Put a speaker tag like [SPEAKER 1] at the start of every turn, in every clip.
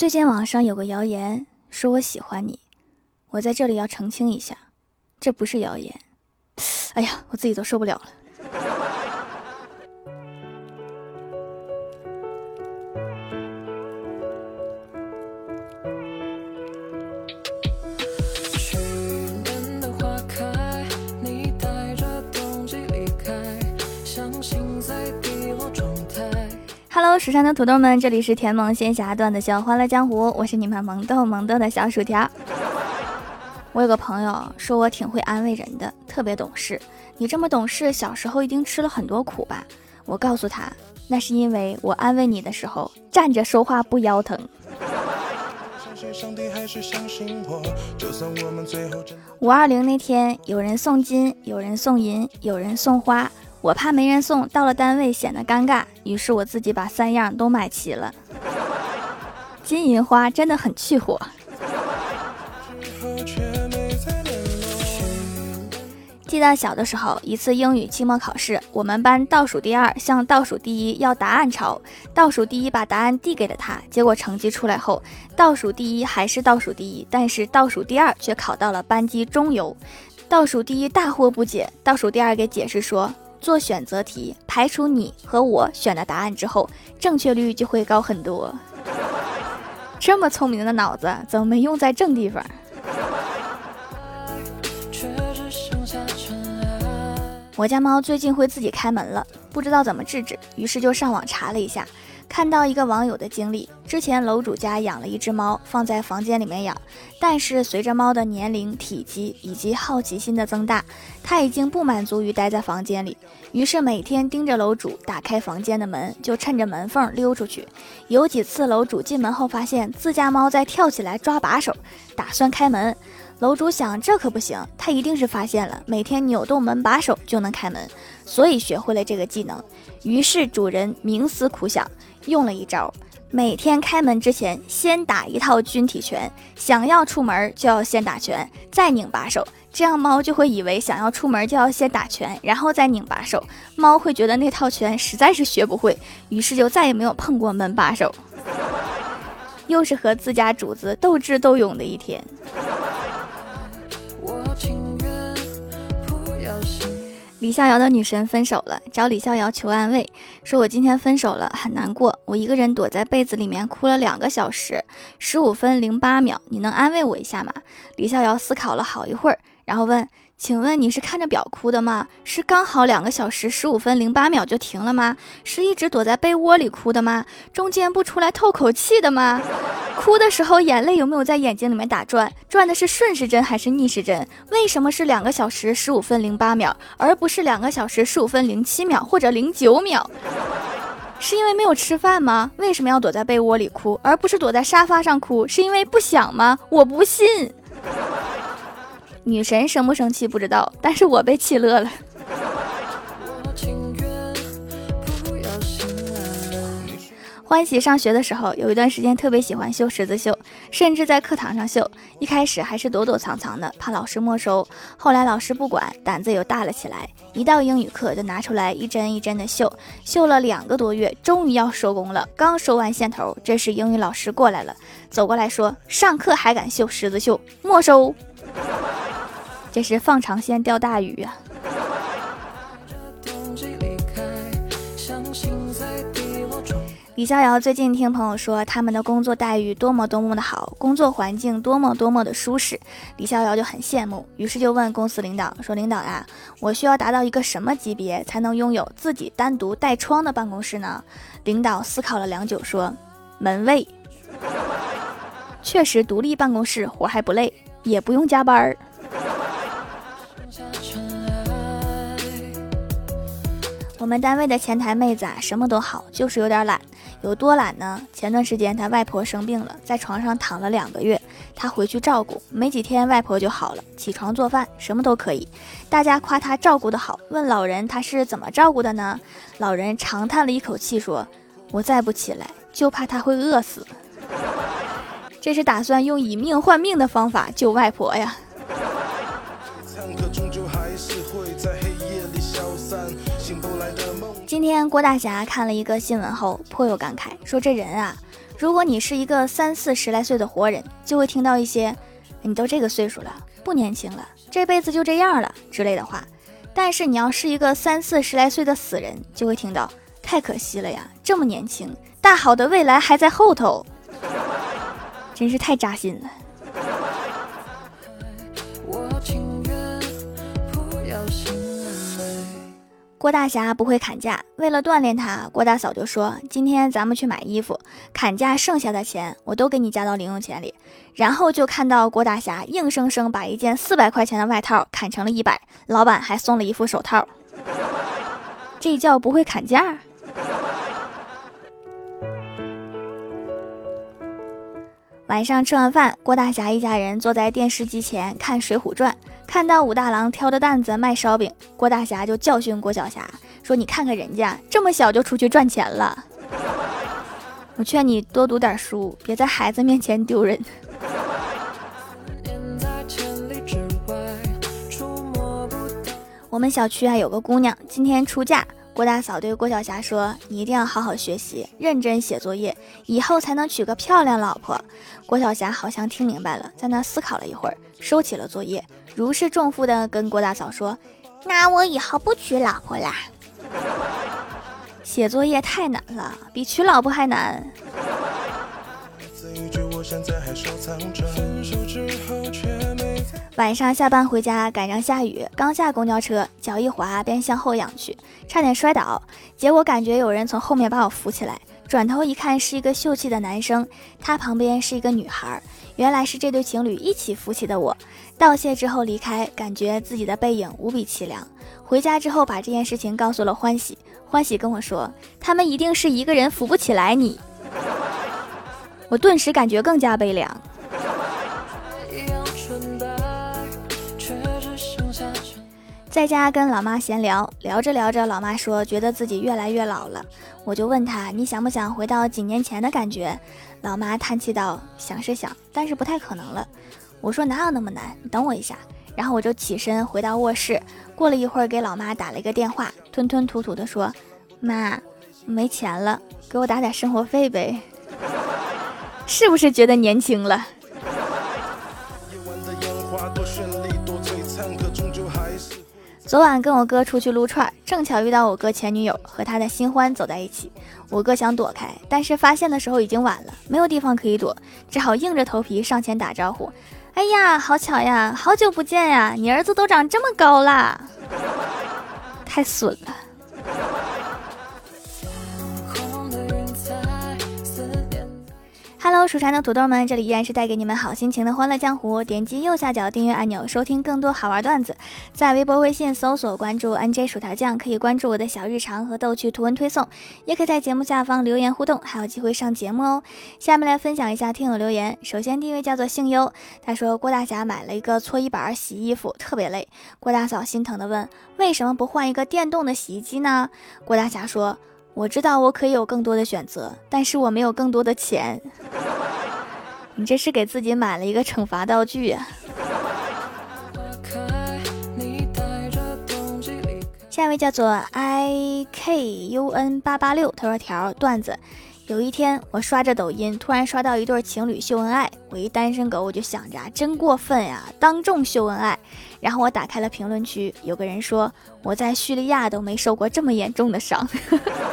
[SPEAKER 1] 最近网上有个谣言说我喜欢你，我在这里要澄清一下，这不是谣言。哎呀，我自己都受不了了。Hello，蜀山的土豆们，这里是甜萌仙侠段子秀欢乐江湖，我是你们萌豆萌豆的小薯条。我有个朋友说我挺会安慰人的，特别懂事。你这么懂事，小时候一定吃了很多苦吧？我告诉他，那是因为我安慰你的时候站着说话不腰疼。五二零那天，有人送金，有人送银，有人送花。我怕没人送，到了单位显得尴尬，于是我自己把三样都买齐了。金银花真的很去火。记得小的时候，一次英语期末考试，我们班倒数第二向倒数第一要答案抄，倒数第一把答案递给了他，结果成绩出来后，倒数第一还是倒数第一，但是倒数第二却考到了班级中游，倒数第一大惑不解，倒数第二给解释说。做选择题，排除你和我选的答案之后，正确率就会高很多。这么聪明的脑子，怎么没用在正地方？我家猫最近会自己开门了，不知道怎么制止，于是就上网查了一下。看到一个网友的经历，之前楼主家养了一只猫，放在房间里面养，但是随着猫的年龄、体积以及好奇心的增大，它已经不满足于待在房间里，于是每天盯着楼主打开房间的门，就趁着门缝溜出去。有几次楼主进门后发现自家猫在跳起来抓把手，打算开门，楼主想这可不行，他一定是发现了，每天扭动门把手就能开门，所以学会了这个技能。于是主人冥思苦想。用了一招，每天开门之前先打一套军体拳，想要出门就要先打拳，再拧把手，这样猫就会以为想要出门就要先打拳，然后再拧把手。猫会觉得那套拳实在是学不会，于是就再也没有碰过门把手。又是和自家主子斗智斗勇的一天。李逍遥的女神分手了，找李逍遥求安慰，说：“我今天分手了，很难过，我一个人躲在被子里面哭了两个小时，十五分零八秒，你能安慰我一下吗？”李逍遥思考了好一会儿，然后问。请问你是看着表哭的吗？是刚好两个小时十五分零八秒就停了吗？是一直躲在被窝里哭的吗？中间不出来透口气的吗？哭的时候眼泪有没有在眼睛里面打转？转的是顺时针还是逆时针？为什么是两个小时十五分零八秒，而不是两个小时十五分零七秒或者零九秒？是因为没有吃饭吗？为什么要躲在被窝里哭，而不是躲在沙发上哭？是因为不想吗？我不信。女神生不生气不知道，但是我被气乐了。欢喜上学的时候，有一段时间特别喜欢绣十字绣，甚至在课堂上绣。一开始还是躲躲藏藏的，怕老师没收。后来老师不管，胆子又大了起来。一到英语课就拿出来一针一针的绣，绣了两个多月，终于要收工了。刚收完线头，这时英语老师过来了，走过来说：“上课还敢绣十字绣，没收。” 这是放长线钓大鱼啊！李逍遥最近听朋友说，他们的工作待遇多么多么的好，工作环境多么多么的舒适，李逍遥就很羡慕，于是就问公司领导说：“领导呀，我需要达到一个什么级别，才能拥有自己单独带窗的办公室呢？”领导思考了良久，说：“门卫。确实，独立办公室活还不累，也不用加班儿。”我们单位的前台妹子啊，什么都好，就是有点懒。有多懒呢？前段时间她外婆生病了，在床上躺了两个月，她回去照顾，没几天外婆就好了，起床做饭什么都可以。大家夸她照顾的好，问老人她是怎么照顾的呢？老人长叹了一口气说：“我再不起来，就怕她会饿死。”这是打算用以命换命的方法救外婆呀。今天郭大侠看了一个新闻后颇有感慨，说这人啊，如果你是一个三四十来岁的活人，就会听到一些“你都这个岁数了，不年轻了，这辈子就这样了”之类的话。但是你要是一个三四十来岁的死人，就会听到“太可惜了呀，这么年轻，大好的未来还在后头”，真是太扎心了。郭大侠不会砍价，为了锻炼他，郭大嫂就说：“今天咱们去买衣服，砍价剩下的钱我都给你加到零用钱里。”然后就看到郭大侠硬生生把一件四百块钱的外套砍成了一百，老板还送了一副手套。这叫不会砍价？晚上吃完饭，郭大侠一家人坐在电视机前看《水浒传》。看到武大郎挑着担子卖烧饼，郭大侠就教训郭小侠说：“你看看人家这么小就出去赚钱了，我劝你多读点书，别在孩子面前丢人。”我们小区啊有个姑娘今天出嫁，郭大嫂对郭晓霞说：“你一定要好好学习，认真写作业，以后才能娶个漂亮老婆。”郭晓霞好像听明白了，在那思考了一会儿，收起了作业。如释重负的跟郭大嫂说：“那我以后不娶老婆啦。写作业太难了，比娶老婆还难。”我现在还收藏着晚上下班回家，赶上下雨，刚下公交车，脚一滑，便向后仰去，差点摔倒。结果感觉有人从后面把我扶起来，转头一看，是一个秀气的男生，他旁边是一个女孩。原来是这对情侣一起扶起的我，道谢之后离开，感觉自己的背影无比凄凉。回家之后把这件事情告诉了欢喜，欢喜跟我说，他们一定是一个人扶不起来你。我顿时感觉更加悲凉。在家跟老妈闲聊，聊着聊着，老妈说觉得自己越来越老了。我就问她，你想不想回到几年前的感觉？老妈叹气道：“想是想，但是不太可能了。”我说：“哪有那么难？你等我一下。”然后我就起身回到卧室，过了一会儿给老妈打了一个电话，吞吞吐吐地说：“妈，没钱了，给我打点生活费呗。” 是不是觉得年轻了？昨晚跟我哥出去撸串，正巧遇到我哥前女友和他的新欢走在一起。我哥想躲开，但是发现的时候已经晚了，没有地方可以躲，只好硬着头皮上前打招呼。哎呀，好巧呀，好久不见呀，你儿子都长这么高啦，太损了。Hello，蜀山的土豆们，这里依然是带给你们好心情的欢乐江湖。点击右下角订阅按钮，收听更多好玩段子。在微博、微信搜索关注 NJ 薯条酱，可以关注我的小日常和逗趣图文推送，也可以在节目下方留言互动，还有机会上节目哦。下面来分享一下听友留言。首先第一位叫做姓优，他说郭大侠买了一个搓衣板洗衣服，特别累。郭大嫂心疼的问，为什么不换一个电动的洗衣机呢？郭大侠说。我知道我可以有更多的选择，但是我没有更多的钱。你这是给自己买了一个惩罚道具呀！下一位叫做 i k u n 八八六，他说条段子。有一天，我刷着抖音，突然刷到一对情侣秀恩爱。我一单身狗，我就想着真过分呀，当众秀恩爱。然后我打开了评论区，有个人说我在叙利亚都没受过这么严重的伤，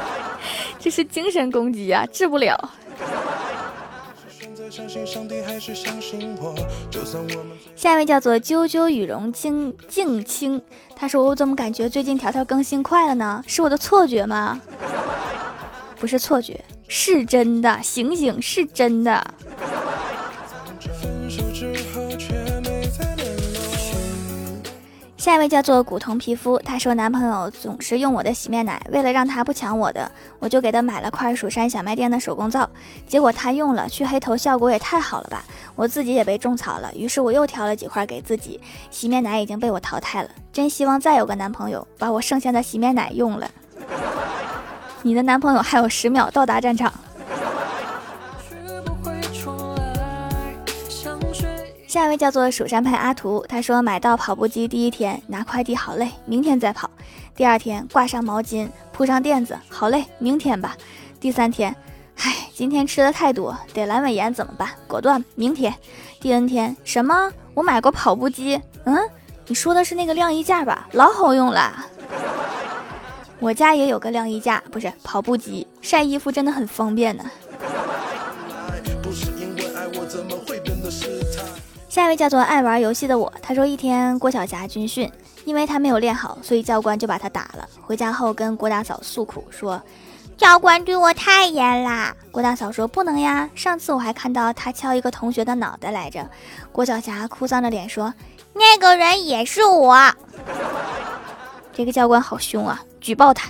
[SPEAKER 1] 这是精神攻击啊，治不了。下一位叫做啾啾羽绒静静清，他说我怎么感觉最近条条更新快了呢？是我的错觉吗？不是错觉。是真的，醒醒，是真的。下一位叫做古铜皮肤，她说男朋友总是用我的洗面奶，为了让他不抢我的，我就给他买了块蜀山小卖店的手工皂，结果他用了去黑头效果也太好了吧，我自己也被种草了，于是我又挑了几块给自己，洗面奶已经被我淘汰了，真希望再有个男朋友把我剩下的洗面奶用了。你的男朋友还有十秒到达战场。下一位叫做蜀山派阿图，他说买到跑步机第一天拿快递好累，明天再跑。第二天挂上毛巾铺上垫子，好累，明天吧。第三天，唉，今天吃的太多，得阑尾炎怎么办？果断明天。第 N 天，什么？我买过跑步机。嗯，你说的是那个晾衣架吧？老好用了。我家也有个晾衣架，不是跑步机，晒衣服真的很方便呢。下一位叫做爱玩游戏的我，他说一天郭晓霞军训，因为他没有练好，所以教官就把他打了。回家后跟郭大嫂诉苦说，教官对我太严啦。郭大嫂说不能呀，上次我还看到他敲一个同学的脑袋来着。郭晓霞哭丧着脸说，那个人也是我。这个教官好凶啊，举报他。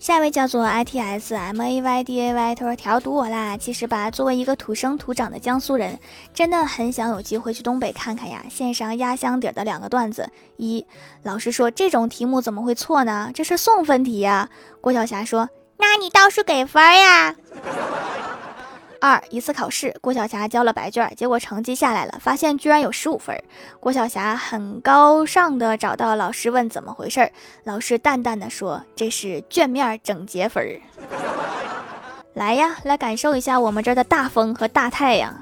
[SPEAKER 1] 下一位叫做 i t s m a y d a y，他说调堵我啦。其实吧，作为一个土生土长的江苏人，真的很想有机会去东北看看呀。献上压箱底的两个段子：一，老师说这种题目怎么会错呢？这是送分题呀。郭晓霞说：“那你倒是给分呀。”二一次考试，郭晓霞交了白卷，结果成绩下来了，发现居然有十五分。郭晓霞很高尚的找到老师问怎么回事，老师淡淡的说：“这是卷面整洁分。”来呀，来感受一下我们这儿的大风和大太阳。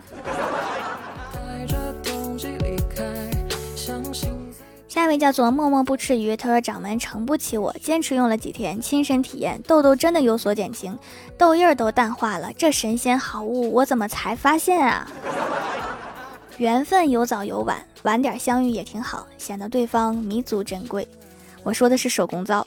[SPEAKER 1] 下一位叫做默默不吃鱼，他说掌门承不起我，坚持用了几天，亲身体验，痘痘真的有所减轻，痘印儿都淡化了，这神仙好物我怎么才发现啊？缘分有早有晚，晚点相遇也挺好，显得对方弥足珍贵。我说的是手工皂。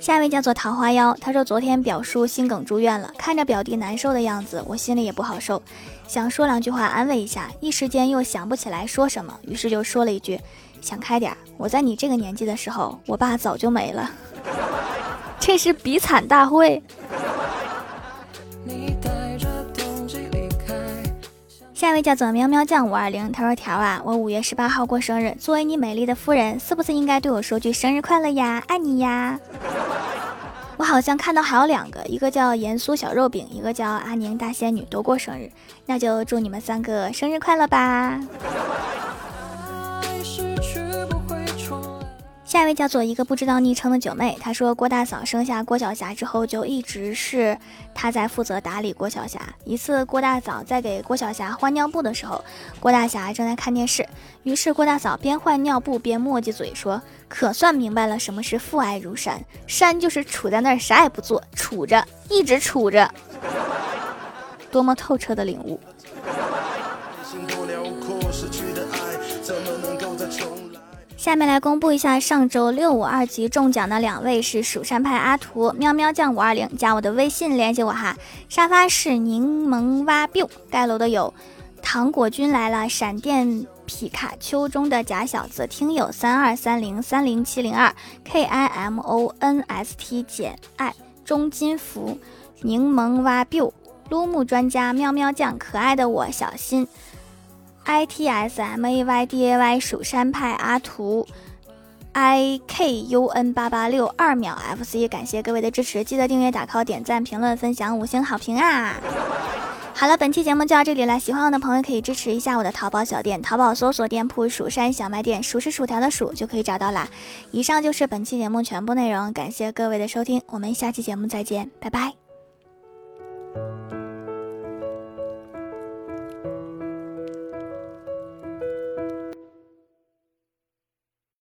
[SPEAKER 1] 下一位叫做桃花妖，他说昨天表叔心梗住院了，看着表弟难受的样子，我心里也不好受，想说两句话安慰一下，一时间又想不起来说什么，于是就说了一句：“想开点，我在你这个年纪的时候，我爸早就没了。”这是比惨大会。下一位叫做喵喵酱五二零，他说：“条啊，我五月十八号过生日，作为你美丽的夫人，是不是应该对我说句生日快乐呀？爱你呀！”我好像看到还有两个，一个叫盐酥小肉饼，一个叫阿宁大仙女，都过生日，那就祝你们三个生日快乐吧。下一位叫做一个不知道昵称的九妹，她说郭大嫂生下郭晓霞之后，就一直是她在负责打理郭晓霞。一次，郭大嫂在给郭晓霞换尿布的时候，郭大侠正在看电视，于是郭大嫂边换尿布边磨叽嘴说：“可算明白了什么是父爱如山，山就是杵在那儿啥也不做，杵着，一直杵着。”多么透彻的领悟。下面来公布一下上周六五二级中奖的两位是蜀山派阿图喵喵酱五二零，加我的微信联系我哈。沙发是柠檬蛙 biu，盖楼的有糖果君来了，闪电皮卡丘中的假小子，听友三二三零三零七零二 k i m o n s t 减 i 中金福柠檬蛙 biu 撸木专家喵喵酱，可爱的我小心。I t s m a y d a y 蜀山派阿图，i k u n 八八六二秒 f c，感谢各位的支持，记得订阅、打 call、点赞、评论、分享、五星好评啊！好了，本期节目就到这里了，喜欢我的朋友可以支持一下我的淘宝小店，淘宝搜索店铺“蜀山小卖店”，数是薯条的数就可以找到啦。以上就是本期节目全部内容，感谢各位的收听，我们下期节目再见，拜拜。